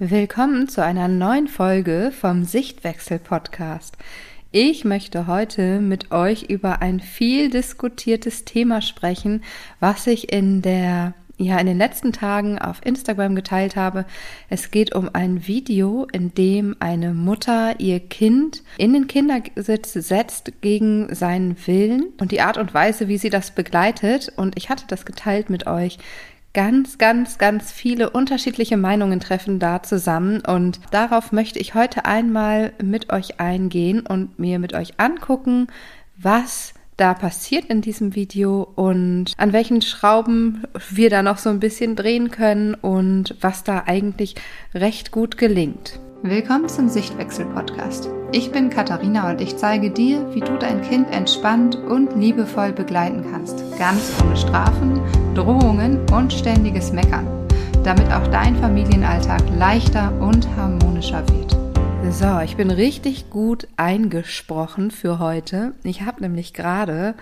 Willkommen zu einer neuen Folge vom Sichtwechsel Podcast. Ich möchte heute mit euch über ein viel diskutiertes Thema sprechen, was ich in der ja in den letzten Tagen auf Instagram geteilt habe. Es geht um ein Video, in dem eine Mutter ihr Kind in den Kindersitz setzt gegen seinen Willen und die Art und Weise, wie sie das begleitet. Und ich hatte das geteilt mit euch ganz, ganz, ganz viele unterschiedliche Meinungen treffen da zusammen und darauf möchte ich heute einmal mit euch eingehen und mir mit euch angucken, was da passiert in diesem Video und an welchen Schrauben wir da noch so ein bisschen drehen können und was da eigentlich recht gut gelingt. Willkommen zum Sichtwechsel-Podcast. Ich bin Katharina und ich zeige dir, wie du dein Kind entspannt und liebevoll begleiten kannst. Ganz ohne Strafen, Drohungen und ständiges Meckern. Damit auch dein Familienalltag leichter und harmonischer wird. So, ich bin richtig gut eingesprochen für heute. Ich habe nämlich gerade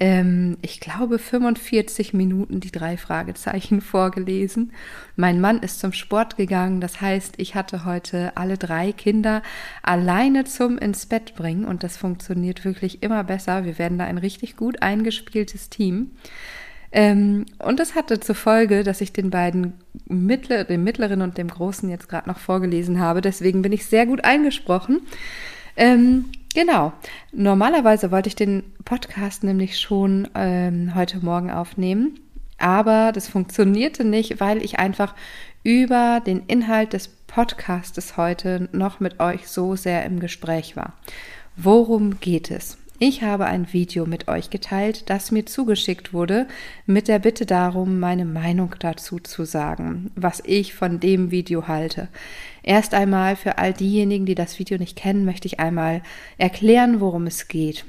ähm, ich glaube, 45 Minuten die drei Fragezeichen vorgelesen. Mein Mann ist zum Sport gegangen. Das heißt, ich hatte heute alle drei Kinder alleine zum ins Bett bringen und das funktioniert wirklich immer besser. Wir werden da ein richtig gut eingespieltes Team. Ähm, und das hatte zur Folge, dass ich den beiden Mittler, dem mittleren und dem großen jetzt gerade noch vorgelesen habe. Deswegen bin ich sehr gut eingesprochen. Ähm, Genau. Normalerweise wollte ich den Podcast nämlich schon ähm, heute Morgen aufnehmen, aber das funktionierte nicht, weil ich einfach über den Inhalt des Podcastes heute noch mit euch so sehr im Gespräch war. Worum geht es? Ich habe ein Video mit euch geteilt, das mir zugeschickt wurde, mit der Bitte darum, meine Meinung dazu zu sagen, was ich von dem Video halte. Erst einmal für all diejenigen, die das Video nicht kennen, möchte ich einmal erklären, worum es geht.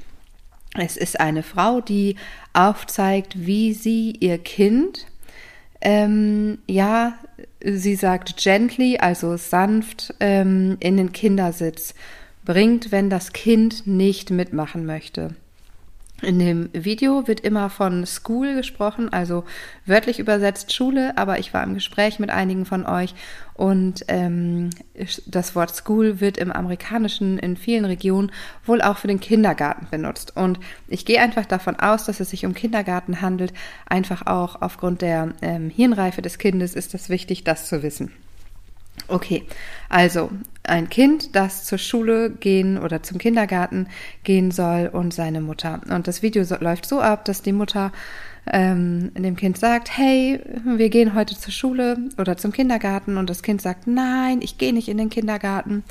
Es ist eine Frau, die aufzeigt, wie sie ihr Kind, ähm, ja, sie sagt gently, also sanft, ähm, in den Kindersitz bringt, wenn das Kind nicht mitmachen möchte. In dem Video wird immer von School gesprochen, also wörtlich übersetzt Schule, aber ich war im Gespräch mit einigen von euch und ähm, das Wort School wird im amerikanischen in vielen Regionen wohl auch für den Kindergarten benutzt. Und ich gehe einfach davon aus, dass es sich um Kindergarten handelt. Einfach auch aufgrund der ähm, Hirnreife des Kindes ist es wichtig, das zu wissen. Okay, also ein Kind, das zur Schule gehen oder zum Kindergarten gehen soll und seine Mutter. Und das Video so, läuft so ab, dass die Mutter ähm, dem Kind sagt, hey, wir gehen heute zur Schule oder zum Kindergarten und das Kind sagt, nein, ich gehe nicht in den Kindergarten.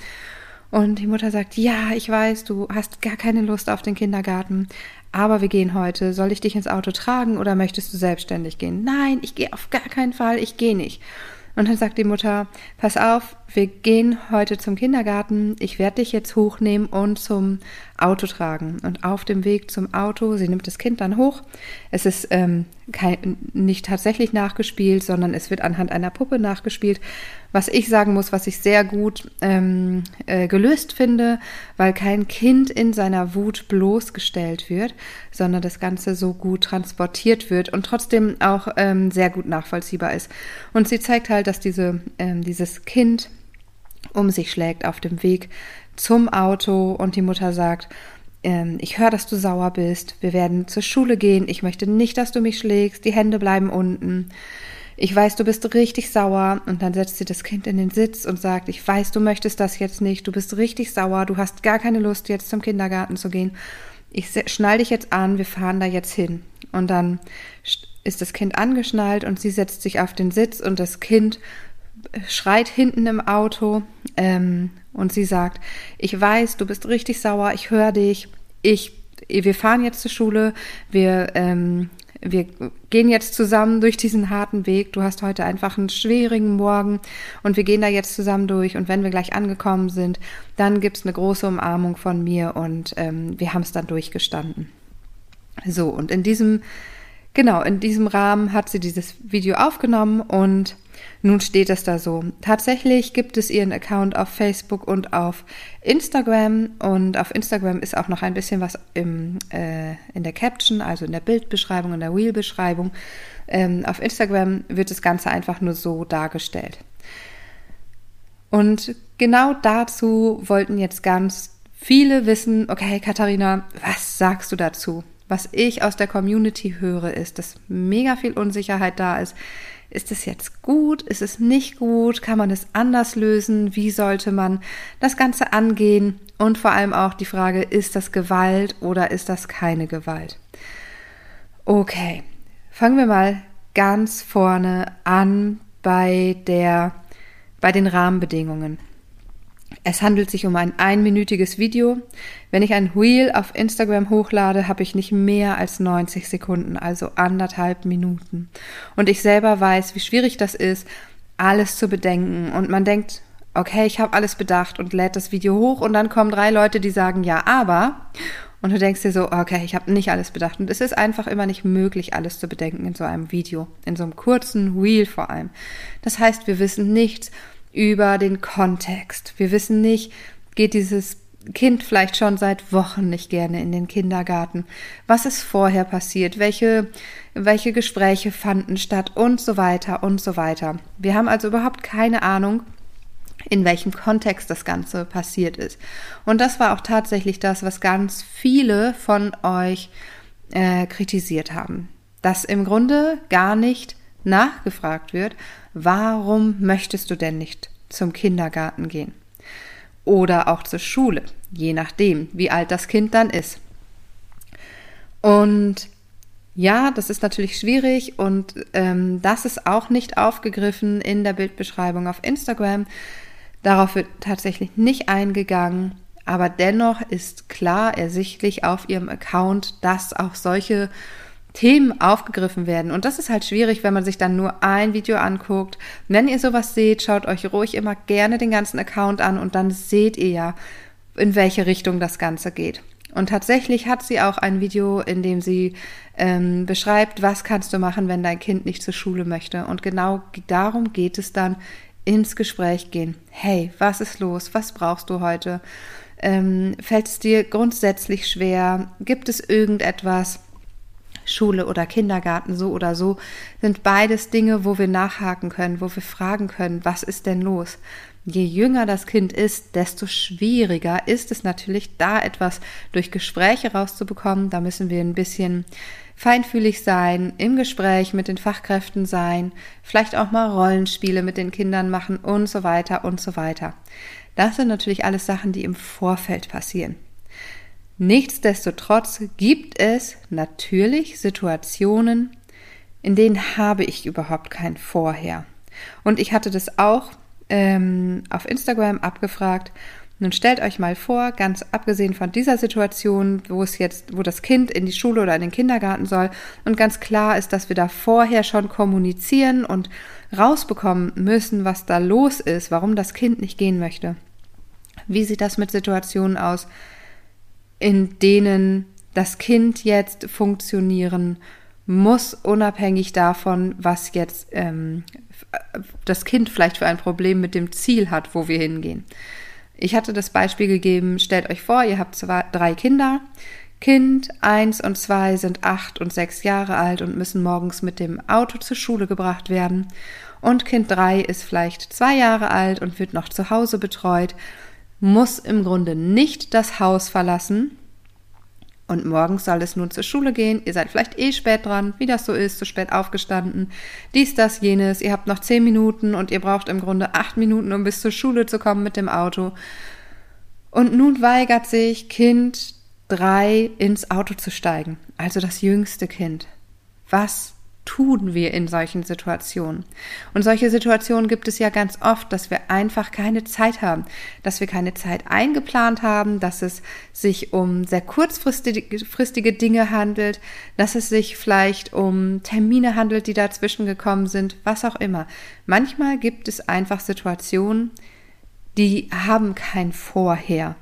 Und die Mutter sagt, ja, ich weiß, du hast gar keine Lust auf den Kindergarten, aber wir gehen heute. Soll ich dich ins Auto tragen oder möchtest du selbstständig gehen? Nein, ich gehe auf gar keinen Fall, ich gehe nicht. Und dann sagt die Mutter, pass auf, wir gehen heute zum Kindergarten, ich werde dich jetzt hochnehmen und zum Auto tragen. Und auf dem Weg zum Auto, sie nimmt das Kind dann hoch. Es ist ähm, kein, nicht tatsächlich nachgespielt, sondern es wird anhand einer Puppe nachgespielt. Was ich sagen muss, was ich sehr gut ähm, äh, gelöst finde, weil kein Kind in seiner Wut bloßgestellt wird, sondern das Ganze so gut transportiert wird und trotzdem auch ähm, sehr gut nachvollziehbar ist. Und sie zeigt halt, dass diese, ähm, dieses Kind um sich schlägt auf dem Weg zum Auto und die Mutter sagt, ähm, ich höre, dass du sauer bist, wir werden zur Schule gehen, ich möchte nicht, dass du mich schlägst, die Hände bleiben unten. Ich weiß, du bist richtig sauer. Und dann setzt sie das Kind in den Sitz und sagt, ich weiß, du möchtest das jetzt nicht, du bist richtig sauer, du hast gar keine Lust, jetzt zum Kindergarten zu gehen. Ich schnall dich jetzt an, wir fahren da jetzt hin. Und dann ist das Kind angeschnallt und sie setzt sich auf den Sitz und das Kind schreit hinten im Auto ähm, und sie sagt, ich weiß, du bist richtig sauer, ich höre dich, ich, wir fahren jetzt zur Schule, wir, ähm, wir gehen jetzt zusammen durch diesen harten Weg. Du hast heute einfach einen schwierigen Morgen und wir gehen da jetzt zusammen durch. Und wenn wir gleich angekommen sind, dann gibt's eine große Umarmung von mir und ähm, wir haben es dann durchgestanden. So, und in diesem, genau, in diesem Rahmen hat sie dieses Video aufgenommen und nun steht es da so. Tatsächlich gibt es ihren Account auf Facebook und auf Instagram und auf Instagram ist auch noch ein bisschen was im, äh, in der Caption, also in der Bildbeschreibung, in der Wheel-Beschreibung. Ähm, auf Instagram wird das Ganze einfach nur so dargestellt. Und genau dazu wollten jetzt ganz viele wissen, okay, Katharina, was sagst du dazu? Was ich aus der Community höre, ist, dass mega viel Unsicherheit da ist. Ist es jetzt gut? Ist es nicht gut? Kann man es anders lösen? Wie sollte man das Ganze angehen? Und vor allem auch die Frage, ist das Gewalt oder ist das keine Gewalt? Okay, fangen wir mal ganz vorne an bei der, bei den Rahmenbedingungen. Es handelt sich um ein einminütiges Video. Wenn ich ein Reel auf Instagram hochlade, habe ich nicht mehr als 90 Sekunden, also anderthalb Minuten. Und ich selber weiß, wie schwierig das ist, alles zu bedenken. Und man denkt, okay, ich habe alles bedacht und lädt das Video hoch und dann kommen drei Leute, die sagen ja, aber. Und du denkst dir so, okay, ich habe nicht alles bedacht. Und es ist einfach immer nicht möglich, alles zu bedenken in so einem Video, in so einem kurzen Reel vor allem. Das heißt, wir wissen nichts über den Kontext. Wir wissen nicht, geht dieses Kind vielleicht schon seit Wochen nicht gerne in den Kindergarten. Was ist vorher passiert? Welche, welche Gespräche fanden statt und so weiter und so weiter. Wir haben also überhaupt keine Ahnung, in welchem Kontext das Ganze passiert ist. Und das war auch tatsächlich das, was ganz viele von euch äh, kritisiert haben. Dass im Grunde gar nicht nachgefragt wird, warum möchtest du denn nicht zum Kindergarten gehen? Oder auch zur Schule, je nachdem, wie alt das Kind dann ist. Und ja, das ist natürlich schwierig und ähm, das ist auch nicht aufgegriffen in der Bildbeschreibung auf Instagram. Darauf wird tatsächlich nicht eingegangen, aber dennoch ist klar ersichtlich auf ihrem Account, dass auch solche Themen aufgegriffen werden. Und das ist halt schwierig, wenn man sich dann nur ein Video anguckt. Wenn ihr sowas seht, schaut euch ruhig immer gerne den ganzen Account an und dann seht ihr ja, in welche Richtung das Ganze geht. Und tatsächlich hat sie auch ein Video, in dem sie ähm, beschreibt, was kannst du machen, wenn dein Kind nicht zur Schule möchte. Und genau darum geht es dann ins Gespräch gehen. Hey, was ist los? Was brauchst du heute? Ähm, fällt es dir grundsätzlich schwer? Gibt es irgendetwas? Schule oder Kindergarten, so oder so, sind beides Dinge, wo wir nachhaken können, wo wir fragen können, was ist denn los? Je jünger das Kind ist, desto schwieriger ist es natürlich, da etwas durch Gespräche rauszubekommen. Da müssen wir ein bisschen feinfühlig sein, im Gespräch mit den Fachkräften sein, vielleicht auch mal Rollenspiele mit den Kindern machen und so weiter und so weiter. Das sind natürlich alles Sachen, die im Vorfeld passieren. Nichtsdestotrotz gibt es natürlich Situationen, in denen habe ich überhaupt kein Vorher. Und ich hatte das auch ähm, auf Instagram abgefragt nun stellt euch mal vor, ganz abgesehen von dieser Situation, wo es jetzt, wo das Kind in die Schule oder in den Kindergarten soll und ganz klar ist, dass wir da vorher schon kommunizieren und rausbekommen müssen, was da los ist, warum das Kind nicht gehen möchte. Wie sieht das mit Situationen aus, in denen das Kind jetzt funktionieren muss, unabhängig davon, was jetzt ähm, das Kind vielleicht für ein Problem mit dem Ziel hat, wo wir hingehen. Ich hatte das Beispiel gegeben, stellt euch vor, ihr habt zwei, drei Kinder. Kind eins und zwei sind acht und sechs Jahre alt und müssen morgens mit dem Auto zur Schule gebracht werden. Und Kind drei ist vielleicht zwei Jahre alt und wird noch zu Hause betreut, muss im Grunde nicht das Haus verlassen, und morgens soll es nun zur Schule gehen. Ihr seid vielleicht eh spät dran, wie das so ist, zu spät aufgestanden. Dies, das, jenes. Ihr habt noch zehn Minuten und ihr braucht im Grunde acht Minuten, um bis zur Schule zu kommen mit dem Auto. Und nun weigert sich Kind drei ins Auto zu steigen. Also das jüngste Kind. Was tun wir in solchen Situationen? Und solche Situationen gibt es ja ganz oft, dass wir einfach keine Zeit haben, dass wir keine Zeit eingeplant haben, dass es sich um sehr kurzfristige Dinge handelt, dass es sich vielleicht um Termine handelt, die dazwischen gekommen sind, was auch immer. Manchmal gibt es einfach Situationen, die haben kein Vorher.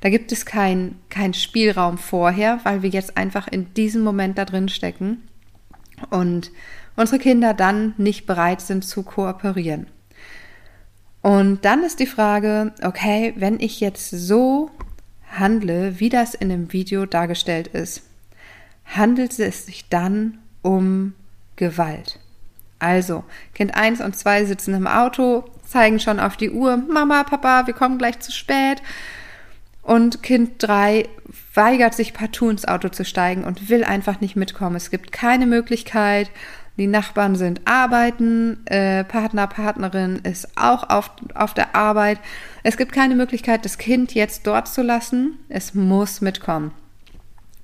Da gibt es keinen kein Spielraum vorher, weil wir jetzt einfach in diesem Moment da drin stecken und unsere Kinder dann nicht bereit sind zu kooperieren. Und dann ist die Frage, okay, wenn ich jetzt so handle, wie das in dem Video dargestellt ist, handelt es sich dann um Gewalt. Also, Kind 1 und 2 sitzen im Auto, zeigen schon auf die Uhr, Mama, Papa, wir kommen gleich zu spät. Und Kind drei weigert sich partout ins Auto zu steigen und will einfach nicht mitkommen. Es gibt keine Möglichkeit. Die Nachbarn sind arbeiten, äh, Partner, Partnerin ist auch auf, auf der Arbeit. Es gibt keine Möglichkeit, das Kind jetzt dort zu lassen. Es muss mitkommen.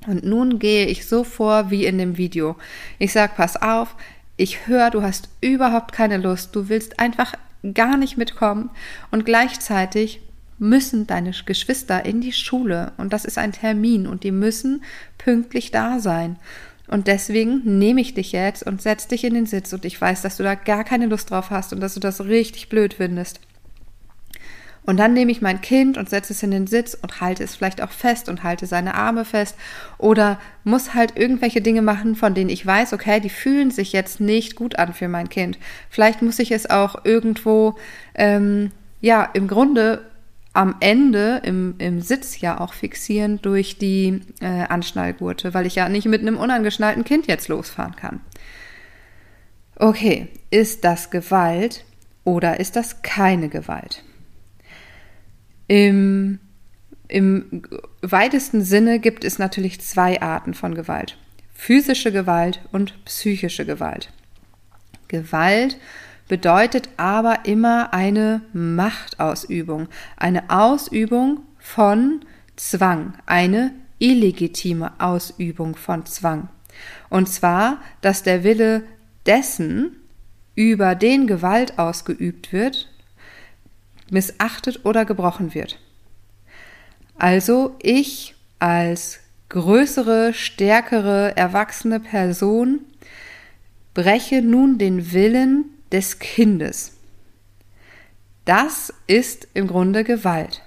Und nun gehe ich so vor wie in dem Video. Ich sag, pass auf, ich höre, du hast überhaupt keine Lust, du willst einfach gar nicht mitkommen und gleichzeitig müssen deine Geschwister in die Schule und das ist ein Termin und die müssen pünktlich da sein. Und deswegen nehme ich dich jetzt und setz dich in den Sitz und ich weiß, dass du da gar keine Lust drauf hast und dass du das richtig blöd findest. Und dann nehme ich mein Kind und setze es in den Sitz und halte es vielleicht auch fest und halte seine Arme fest oder muss halt irgendwelche Dinge machen, von denen ich weiß, okay, die fühlen sich jetzt nicht gut an für mein Kind. Vielleicht muss ich es auch irgendwo, ähm, ja, im Grunde am Ende im, im Sitz ja auch fixieren durch die äh, Anschnallgurte, weil ich ja nicht mit einem unangeschnallten Kind jetzt losfahren kann. Okay, ist das Gewalt oder ist das keine Gewalt? Im, Im weitesten Sinne gibt es natürlich zwei Arten von Gewalt. Physische Gewalt und psychische Gewalt. Gewalt bedeutet aber immer eine Machtausübung, eine Ausübung von Zwang, eine illegitime Ausübung von Zwang. Und zwar, dass der Wille dessen, über den Gewalt ausgeübt wird, missachtet oder gebrochen wird. Also ich als größere, stärkere, erwachsene Person breche nun den Willen des Kindes. Das ist im Grunde Gewalt.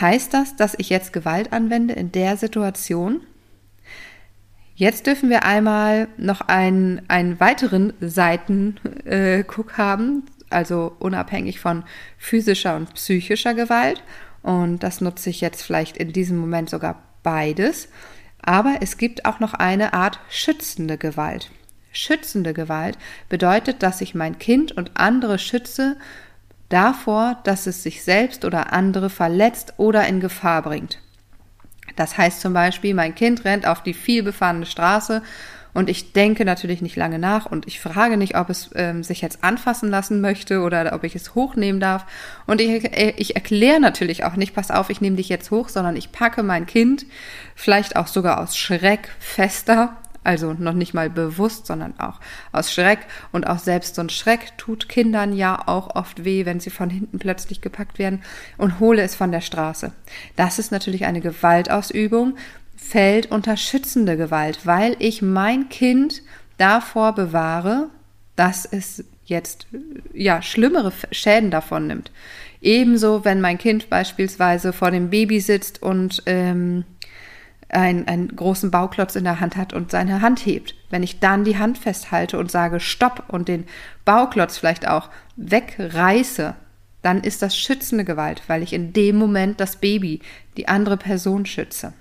Heißt das, dass ich jetzt Gewalt anwende in der Situation? Jetzt dürfen wir einmal noch einen, einen weiteren Seitenguck äh, haben also unabhängig von physischer und psychischer Gewalt. Und das nutze ich jetzt vielleicht in diesem Moment sogar beides. Aber es gibt auch noch eine Art schützende Gewalt. Schützende Gewalt bedeutet, dass ich mein Kind und andere schütze davor, dass es sich selbst oder andere verletzt oder in Gefahr bringt. Das heißt zum Beispiel, mein Kind rennt auf die vielbefahrene Straße und ich denke natürlich nicht lange nach und ich frage nicht, ob es ähm, sich jetzt anfassen lassen möchte oder ob ich es hochnehmen darf. Und ich, äh, ich erkläre natürlich auch nicht, pass auf, ich nehme dich jetzt hoch, sondern ich packe mein Kind, vielleicht auch sogar aus Schreck fester, also noch nicht mal bewusst, sondern auch aus Schreck. Und auch selbst so ein Schreck tut Kindern ja auch oft weh, wenn sie von hinten plötzlich gepackt werden und hole es von der Straße. Das ist natürlich eine Gewaltausübung, fällt unter schützende Gewalt, weil ich mein Kind davor bewahre, dass es jetzt ja schlimmere Schäden davon nimmt. Ebenso, wenn mein Kind beispielsweise vor dem Baby sitzt und ähm, ein, einen großen Bauklotz in der Hand hat und seine Hand hebt. Wenn ich dann die Hand festhalte und sage Stopp und den Bauklotz vielleicht auch wegreiße, dann ist das schützende Gewalt, weil ich in dem Moment das Baby, die andere Person schütze.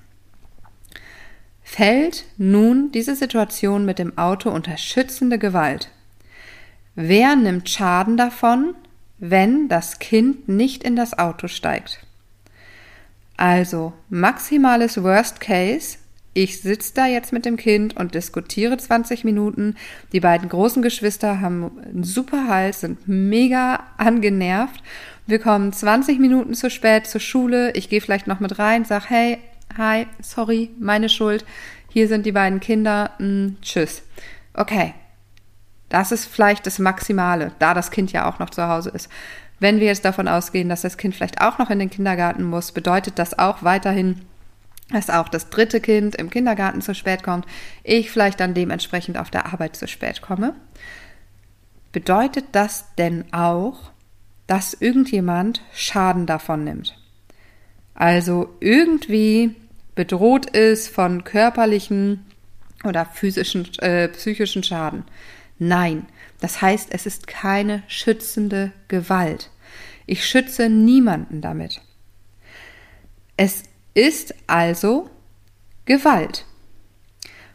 Fällt nun diese Situation mit dem Auto unter schützende Gewalt? Wer nimmt Schaden davon, wenn das Kind nicht in das Auto steigt? Also maximales Worst Case. Ich sitze da jetzt mit dem Kind und diskutiere 20 Minuten. Die beiden großen Geschwister haben einen super Hals, sind mega angenervt. Wir kommen 20 Minuten zu spät zur Schule. Ich gehe vielleicht noch mit rein, sag, hey, hi, sorry, meine Schuld, hier sind die beiden Kinder, hm, tschüss. Okay, das ist vielleicht das Maximale, da das Kind ja auch noch zu Hause ist. Wenn wir jetzt davon ausgehen, dass das Kind vielleicht auch noch in den Kindergarten muss, bedeutet das auch weiterhin, dass auch das dritte Kind im Kindergarten zu spät kommt, ich vielleicht dann dementsprechend auf der Arbeit zu spät komme. Bedeutet das denn auch, dass irgendjemand Schaden davon nimmt? Also irgendwie bedroht ist von körperlichen oder physischen, äh, psychischen Schaden. Nein, das heißt, es ist keine schützende Gewalt. Ich schütze niemanden damit. Es ist also Gewalt.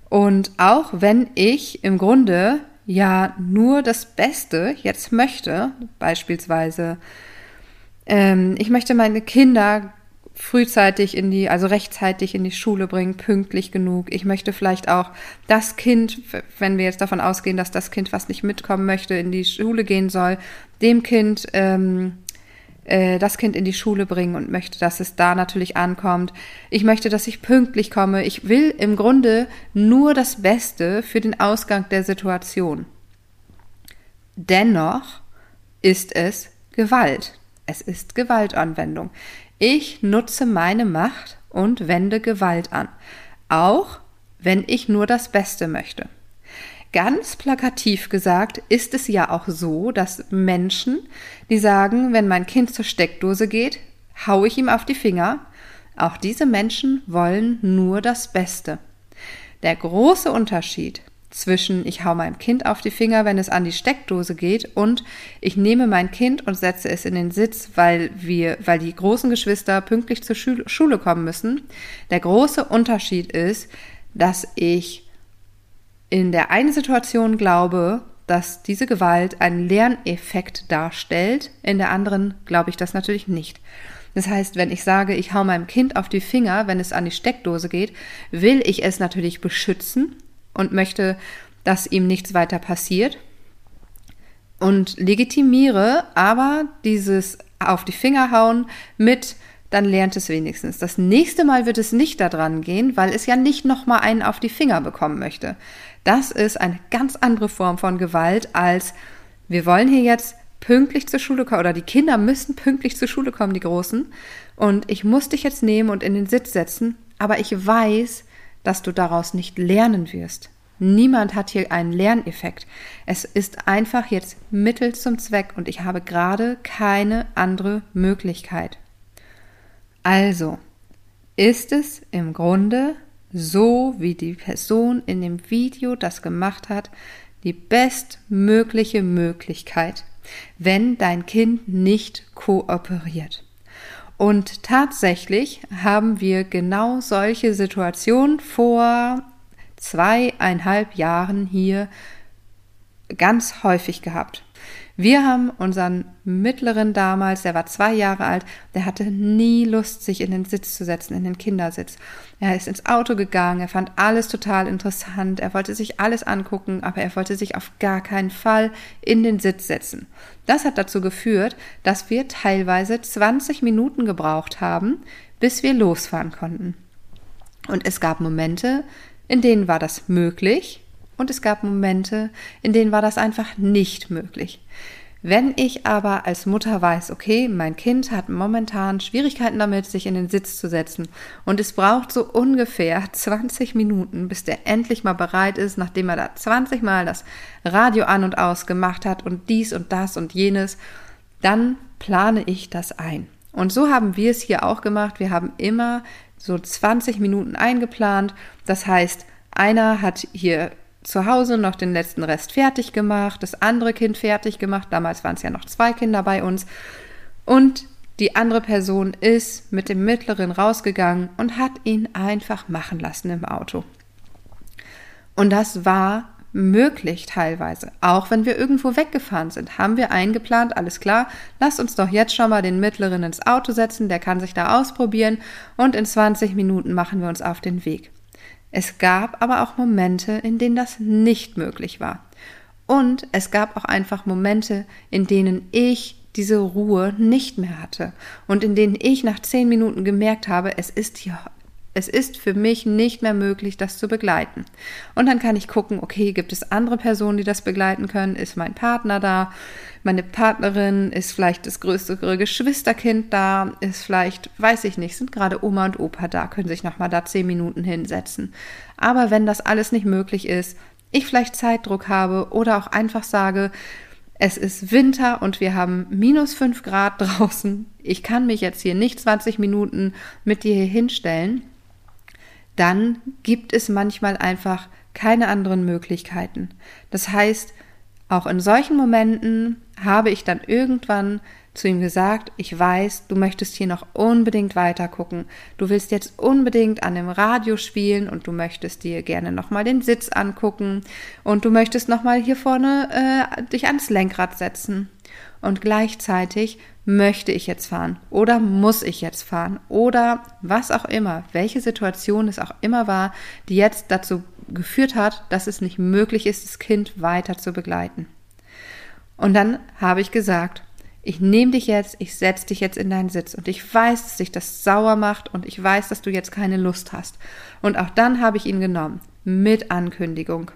Und auch wenn ich im Grunde ja nur das Beste jetzt möchte, beispielsweise, ähm, ich möchte meine Kinder frühzeitig in die, also rechtzeitig in die Schule bringen, pünktlich genug. Ich möchte vielleicht auch das Kind, wenn wir jetzt davon ausgehen, dass das Kind, was nicht mitkommen möchte, in die Schule gehen soll, dem Kind ähm, äh, das Kind in die Schule bringen und möchte, dass es da natürlich ankommt. Ich möchte, dass ich pünktlich komme. Ich will im Grunde nur das Beste für den Ausgang der Situation. Dennoch ist es Gewalt. Es ist Gewaltanwendung. Ich nutze meine Macht und wende Gewalt an. Auch wenn ich nur das Beste möchte. Ganz plakativ gesagt ist es ja auch so, dass Menschen, die sagen, wenn mein Kind zur Steckdose geht, hau ich ihm auf die Finger, auch diese Menschen wollen nur das Beste. Der große Unterschied zwischen ich hau meinem Kind auf die Finger, wenn es an die Steckdose geht und ich nehme mein Kind und setze es in den Sitz, weil wir, weil die großen Geschwister pünktlich zur Schule kommen müssen. Der große Unterschied ist, dass ich in der einen Situation glaube, dass diese Gewalt einen Lerneffekt darstellt, in der anderen glaube ich das natürlich nicht. Das heißt, wenn ich sage, ich hau meinem Kind auf die Finger, wenn es an die Steckdose geht, will ich es natürlich beschützen und möchte, dass ihm nichts weiter passiert und legitimiere aber dieses auf die Finger hauen mit dann lernt es wenigstens. Das nächste Mal wird es nicht daran gehen, weil es ja nicht nochmal einen auf die Finger bekommen möchte. Das ist eine ganz andere Form von Gewalt als wir wollen hier jetzt pünktlich zur Schule kommen oder die Kinder müssen pünktlich zur Schule kommen, die Großen. Und ich muss dich jetzt nehmen und in den Sitz setzen, aber ich weiß, dass du daraus nicht lernen wirst. Niemand hat hier einen Lerneffekt. Es ist einfach jetzt Mittel zum Zweck und ich habe gerade keine andere Möglichkeit. Also, ist es im Grunde so wie die Person in dem Video das gemacht hat, die bestmögliche Möglichkeit, wenn dein Kind nicht kooperiert. Und tatsächlich haben wir genau solche Situationen vor zweieinhalb Jahren hier ganz häufig gehabt. Wir haben unseren Mittleren damals, der war zwei Jahre alt, der hatte nie Lust, sich in den Sitz zu setzen, in den Kindersitz. Er ist ins Auto gegangen, er fand alles total interessant, er wollte sich alles angucken, aber er wollte sich auf gar keinen Fall in den Sitz setzen. Das hat dazu geführt, dass wir teilweise 20 Minuten gebraucht haben, bis wir losfahren konnten. Und es gab Momente, in denen war das möglich, und es gab Momente, in denen war das einfach nicht möglich. Wenn ich aber als Mutter weiß, okay, mein Kind hat momentan Schwierigkeiten damit, sich in den Sitz zu setzen und es braucht so ungefähr 20 Minuten, bis der endlich mal bereit ist, nachdem er da 20 Mal das Radio an und aus gemacht hat und dies und das und jenes, dann plane ich das ein. Und so haben wir es hier auch gemacht. Wir haben immer so 20 Minuten eingeplant. Das heißt, einer hat hier zu Hause noch den letzten Rest fertig gemacht, das andere Kind fertig gemacht. Damals waren es ja noch zwei Kinder bei uns. Und die andere Person ist mit dem Mittleren rausgegangen und hat ihn einfach machen lassen im Auto. Und das war möglich teilweise. Auch wenn wir irgendwo weggefahren sind, haben wir eingeplant, alles klar, lasst uns doch jetzt schon mal den Mittleren ins Auto setzen, der kann sich da ausprobieren und in 20 Minuten machen wir uns auf den Weg. Es gab aber auch Momente, in denen das nicht möglich war. Und es gab auch einfach Momente, in denen ich diese Ruhe nicht mehr hatte und in denen ich nach zehn Minuten gemerkt habe, es ist hier es ist für mich nicht mehr möglich, das zu begleiten. Und dann kann ich gucken, okay, gibt es andere Personen, die das begleiten können? Ist mein Partner da? Meine Partnerin? Ist vielleicht das größere Geschwisterkind da? Ist vielleicht, weiß ich nicht, sind gerade Oma und Opa da, können sich nochmal da zehn Minuten hinsetzen. Aber wenn das alles nicht möglich ist, ich vielleicht Zeitdruck habe oder auch einfach sage, es ist Winter und wir haben minus fünf Grad draußen. Ich kann mich jetzt hier nicht 20 Minuten mit dir hier hinstellen dann gibt es manchmal einfach keine anderen Möglichkeiten. Das heißt, auch in solchen Momenten habe ich dann irgendwann zu ihm gesagt, ich weiß, du möchtest hier noch unbedingt weiter gucken. Du willst jetzt unbedingt an dem Radio spielen und du möchtest dir gerne nochmal den Sitz angucken und du möchtest nochmal hier vorne äh, dich ans Lenkrad setzen. Und gleichzeitig möchte ich jetzt fahren oder muss ich jetzt fahren oder was auch immer, welche Situation es auch immer war, die jetzt dazu geführt hat, dass es nicht möglich ist, das Kind weiter zu begleiten. Und dann habe ich gesagt, ich nehme dich jetzt, ich setze dich jetzt in deinen Sitz und ich weiß, dass sich das sauer macht und ich weiß, dass du jetzt keine Lust hast. Und auch dann habe ich ihn genommen, mit Ankündigung.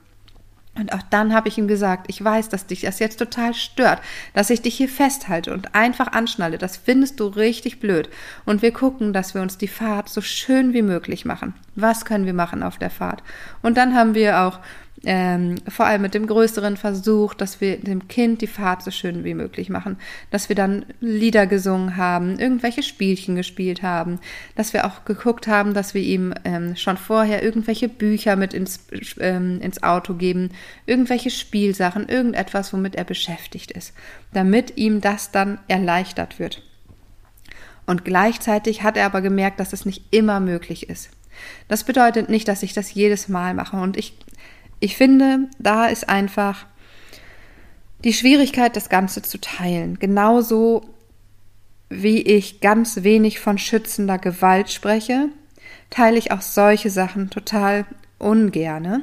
Und auch dann habe ich ihm gesagt, ich weiß, dass dich das jetzt total stört, dass ich dich hier festhalte und einfach anschnalle. Das findest du richtig blöd. Und wir gucken, dass wir uns die Fahrt so schön wie möglich machen. Was können wir machen auf der Fahrt? Und dann haben wir auch ähm, vor allem mit dem größeren Versuch, dass wir dem Kind die Fahrt so schön wie möglich machen, dass wir dann Lieder gesungen haben, irgendwelche Spielchen gespielt haben, dass wir auch geguckt haben, dass wir ihm ähm, schon vorher irgendwelche Bücher mit ins, ähm, ins Auto geben, irgendwelche Spielsachen, irgendetwas, womit er beschäftigt ist, damit ihm das dann erleichtert wird. Und gleichzeitig hat er aber gemerkt, dass es nicht immer möglich ist. Das bedeutet nicht, dass ich das jedes Mal mache. Und ich ich finde, da ist einfach die Schwierigkeit, das Ganze zu teilen. Genauso wie ich ganz wenig von schützender Gewalt spreche, teile ich auch solche Sachen total ungerne,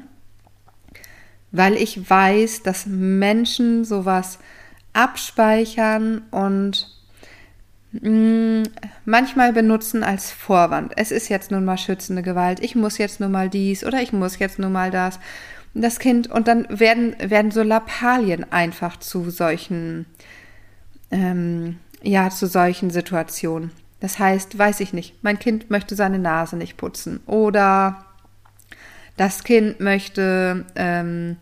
weil ich weiß, dass Menschen sowas abspeichern und mm, manchmal benutzen als Vorwand. Es ist jetzt nun mal schützende Gewalt, ich muss jetzt nun mal dies oder ich muss jetzt nun mal das das Kind und dann werden, werden so Lappalien einfach zu solchen, ähm, ja, zu solchen Situationen. Das heißt, weiß ich nicht, mein Kind möchte seine Nase nicht putzen oder das Kind möchte ähm,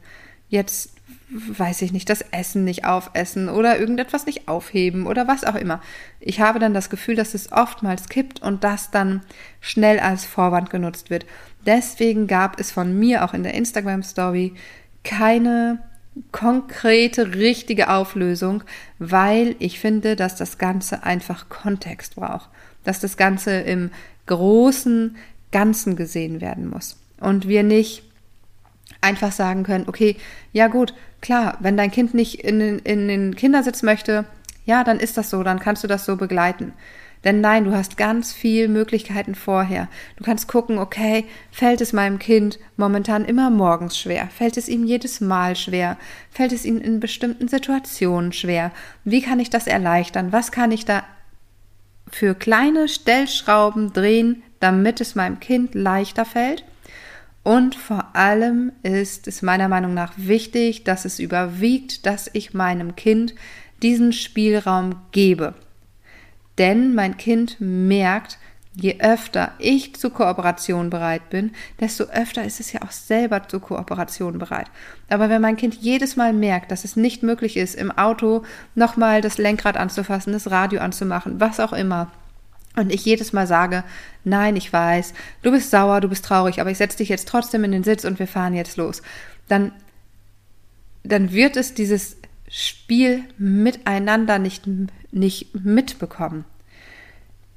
jetzt, weiß ich nicht, das Essen nicht aufessen oder irgendetwas nicht aufheben oder was auch immer. Ich habe dann das Gefühl, dass es oftmals kippt und das dann schnell als Vorwand genutzt wird. Deswegen gab es von mir auch in der Instagram Story keine konkrete, richtige Auflösung, weil ich finde, dass das Ganze einfach Kontext braucht, dass das Ganze im großen Ganzen gesehen werden muss und wir nicht einfach sagen können, okay, ja gut, klar, wenn dein Kind nicht in, in den Kindersitz möchte, ja, dann ist das so, dann kannst du das so begleiten. Denn nein, du hast ganz viel Möglichkeiten vorher. Du kannst gucken, okay, fällt es meinem Kind momentan immer morgens schwer? Fällt es ihm jedes Mal schwer? Fällt es ihm in bestimmten Situationen schwer? Wie kann ich das erleichtern? Was kann ich da für kleine Stellschrauben drehen, damit es meinem Kind leichter fällt? Und vor allem ist es meiner Meinung nach wichtig, dass es überwiegt, dass ich meinem Kind diesen Spielraum gebe. Denn mein Kind merkt, je öfter ich zur Kooperation bereit bin, desto öfter ist es ja auch selber zur Kooperation bereit. Aber wenn mein Kind jedes Mal merkt, dass es nicht möglich ist, im Auto nochmal das Lenkrad anzufassen, das Radio anzumachen, was auch immer, und ich jedes Mal sage, nein, ich weiß, du bist sauer, du bist traurig, aber ich setze dich jetzt trotzdem in den Sitz und wir fahren jetzt los, dann, dann wird es dieses Spiel miteinander nicht, nicht mitbekommen.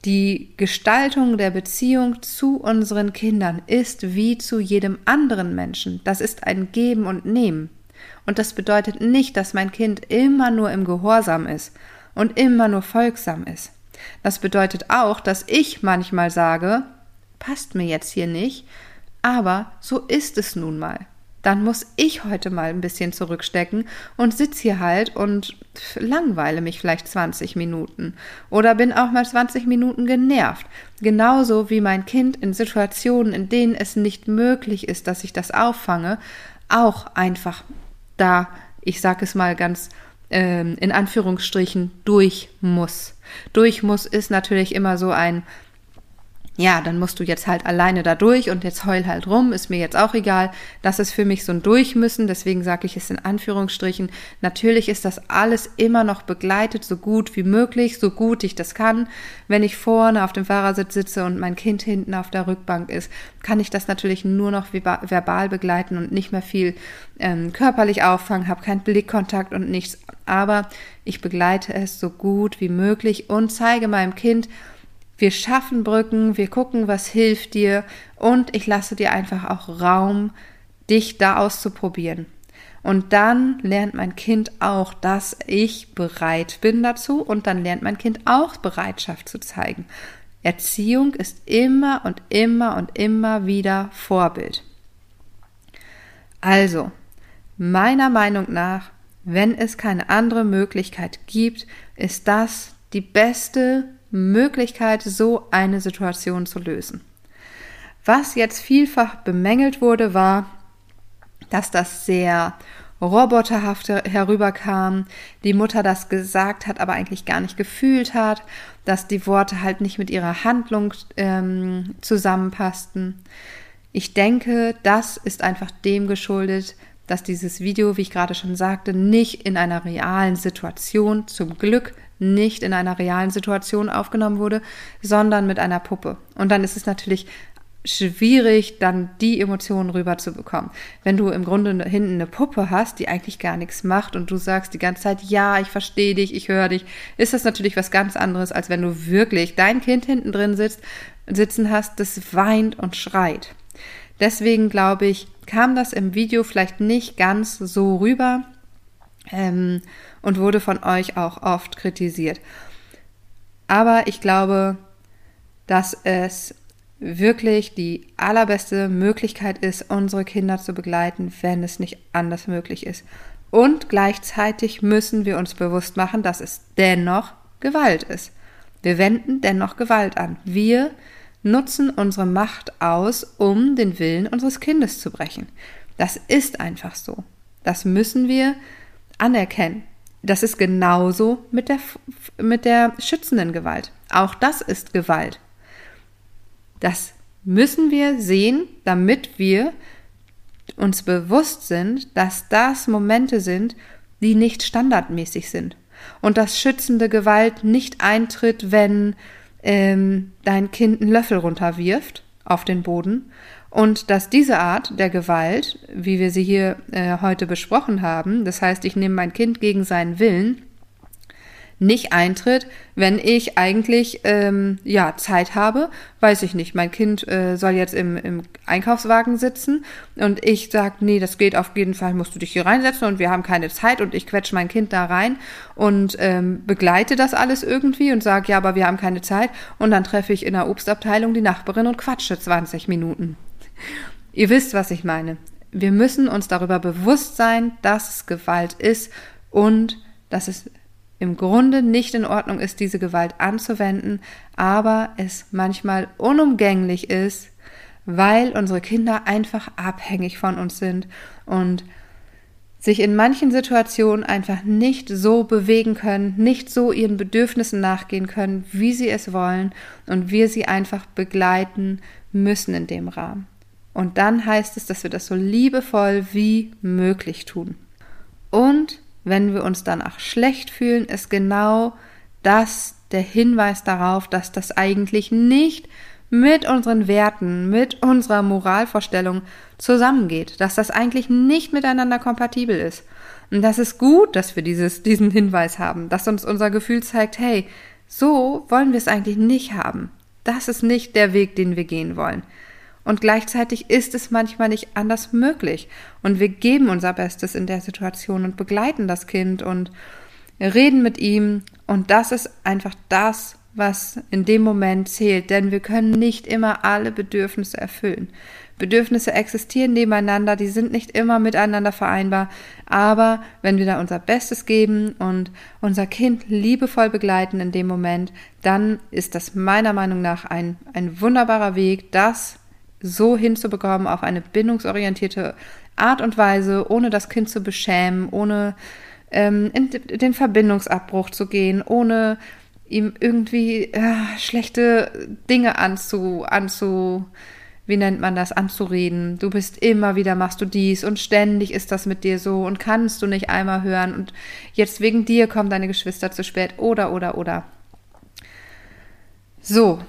Die Gestaltung der Beziehung zu unseren Kindern ist wie zu jedem anderen Menschen. Das ist ein Geben und Nehmen. Und das bedeutet nicht, dass mein Kind immer nur im Gehorsam ist und immer nur folgsam ist. Das bedeutet auch, dass ich manchmal sage, passt mir jetzt hier nicht, aber so ist es nun mal dann muss ich heute mal ein bisschen zurückstecken und sitze hier halt und langweile mich vielleicht 20 Minuten oder bin auch mal 20 Minuten genervt. Genauso wie mein Kind in Situationen, in denen es nicht möglich ist, dass ich das auffange, auch einfach da, ich sage es mal ganz ähm, in Anführungsstrichen, durch muss. Durch muss ist natürlich immer so ein ja, dann musst du jetzt halt alleine da durch und jetzt heul halt rum, ist mir jetzt auch egal. Das ist für mich so ein Durchmüssen, deswegen sage ich es in Anführungsstrichen. Natürlich ist das alles immer noch begleitet, so gut wie möglich, so gut ich das kann. Wenn ich vorne auf dem Fahrersitz sitze und mein Kind hinten auf der Rückbank ist, kann ich das natürlich nur noch verbal begleiten und nicht mehr viel ähm, körperlich auffangen, habe keinen Blickkontakt und nichts. Aber ich begleite es so gut wie möglich und zeige meinem Kind, wir schaffen Brücken, wir gucken, was hilft dir und ich lasse dir einfach auch Raum, dich da auszuprobieren. Und dann lernt mein Kind auch, dass ich bereit bin dazu und dann lernt mein Kind auch Bereitschaft zu zeigen. Erziehung ist immer und immer und immer wieder Vorbild. Also, meiner Meinung nach, wenn es keine andere Möglichkeit gibt, ist das die beste Möglichkeit, so eine Situation zu lösen. Was jetzt vielfach bemängelt wurde, war, dass das sehr roboterhaft herüberkam, die Mutter das gesagt hat, aber eigentlich gar nicht gefühlt hat, dass die Worte halt nicht mit ihrer Handlung ähm, zusammenpassten. Ich denke, das ist einfach dem geschuldet, dass dieses Video, wie ich gerade schon sagte, nicht in einer realen Situation zum Glück nicht in einer realen Situation aufgenommen wurde, sondern mit einer Puppe. Und dann ist es natürlich schwierig, dann die Emotionen rüberzubekommen. Wenn du im Grunde hinten eine Puppe hast, die eigentlich gar nichts macht und du sagst die ganze Zeit, ja, ich verstehe dich, ich höre dich, ist das natürlich was ganz anderes, als wenn du wirklich dein Kind hinten drin sitzt, sitzen hast, das weint und schreit. Deswegen glaube ich, kam das im Video vielleicht nicht ganz so rüber, ähm, und wurde von euch auch oft kritisiert. Aber ich glaube, dass es wirklich die allerbeste Möglichkeit ist, unsere Kinder zu begleiten, wenn es nicht anders möglich ist. Und gleichzeitig müssen wir uns bewusst machen, dass es dennoch Gewalt ist. Wir wenden dennoch Gewalt an. Wir nutzen unsere Macht aus, um den Willen unseres Kindes zu brechen. Das ist einfach so. Das müssen wir anerkennen. Das ist genauso mit der, mit der schützenden Gewalt. Auch das ist Gewalt. Das müssen wir sehen, damit wir uns bewusst sind, dass das Momente sind, die nicht standardmäßig sind. Und dass schützende Gewalt nicht eintritt, wenn ähm, dein Kind einen Löffel runterwirft auf den Boden, und dass diese Art der Gewalt, wie wir sie hier äh, heute besprochen haben, das heißt, ich nehme mein Kind gegen seinen Willen, nicht eintritt, wenn ich eigentlich ähm, ja Zeit habe, weiß ich nicht. Mein Kind äh, soll jetzt im, im Einkaufswagen sitzen und ich sage, nee, das geht auf jeden Fall, musst du dich hier reinsetzen und wir haben keine Zeit und ich quetsche mein Kind da rein und ähm, begleite das alles irgendwie und sage, ja, aber wir haben keine Zeit und dann treffe ich in der Obstabteilung die Nachbarin und quatsche 20 Minuten. Ihr wisst, was ich meine. Wir müssen uns darüber bewusst sein, dass es Gewalt ist und dass es im Grunde nicht in Ordnung ist, diese Gewalt anzuwenden, aber es manchmal unumgänglich ist, weil unsere Kinder einfach abhängig von uns sind und sich in manchen Situationen einfach nicht so bewegen können, nicht so ihren Bedürfnissen nachgehen können, wie sie es wollen und wir sie einfach begleiten müssen in dem Rahmen. Und dann heißt es, dass wir das so liebevoll wie möglich tun. Und wenn wir uns danach schlecht fühlen, ist genau das der Hinweis darauf, dass das eigentlich nicht mit unseren Werten, mit unserer Moralvorstellung zusammengeht, dass das eigentlich nicht miteinander kompatibel ist. Und das ist gut, dass wir dieses, diesen Hinweis haben, dass uns unser Gefühl zeigt, hey, so wollen wir es eigentlich nicht haben. Das ist nicht der Weg, den wir gehen wollen. Und gleichzeitig ist es manchmal nicht anders möglich. Und wir geben unser Bestes in der Situation und begleiten das Kind und reden mit ihm. Und das ist einfach das, was in dem Moment zählt. Denn wir können nicht immer alle Bedürfnisse erfüllen. Bedürfnisse existieren nebeneinander, die sind nicht immer miteinander vereinbar. Aber wenn wir da unser Bestes geben und unser Kind liebevoll begleiten in dem Moment, dann ist das meiner Meinung nach ein, ein wunderbarer Weg, das so hinzubekommen auf eine bindungsorientierte Art und Weise, ohne das Kind zu beschämen, ohne ähm, in den Verbindungsabbruch zu gehen, ohne ihm irgendwie äh, schlechte Dinge anzu, anzu, wie nennt man das, anzureden. Du bist immer wieder, machst du dies und ständig ist das mit dir so und kannst du nicht einmal hören und jetzt wegen dir kommen deine Geschwister zu spät oder, oder, oder. So.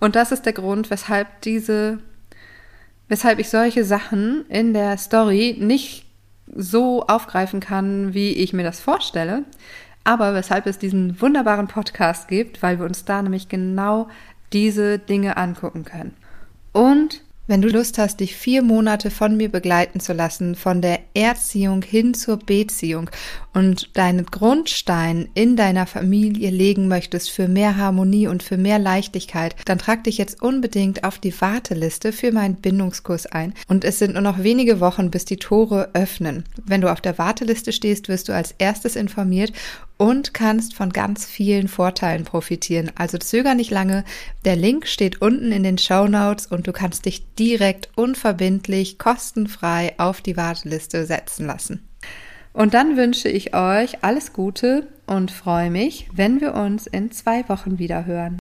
Und das ist der Grund, weshalb diese, weshalb ich solche Sachen in der Story nicht so aufgreifen kann, wie ich mir das vorstelle, aber weshalb es diesen wunderbaren Podcast gibt, weil wir uns da nämlich genau diese Dinge angucken können. Und wenn du Lust hast, dich vier Monate von mir begleiten zu lassen, von der Erziehung hin zur Beziehung und deinen Grundstein in deiner Familie legen möchtest für mehr Harmonie und für mehr Leichtigkeit, dann trag dich jetzt unbedingt auf die Warteliste für meinen Bindungskurs ein. Und es sind nur noch wenige Wochen, bis die Tore öffnen. Wenn du auf der Warteliste stehst, wirst du als erstes informiert und kannst von ganz vielen Vorteilen profitieren. Also zöger nicht lange. Der Link steht unten in den Show Notes und du kannst dich direkt unverbindlich, kostenfrei auf die Warteliste setzen lassen. Und dann wünsche ich euch alles Gute und freue mich, wenn wir uns in zwei Wochen wieder hören.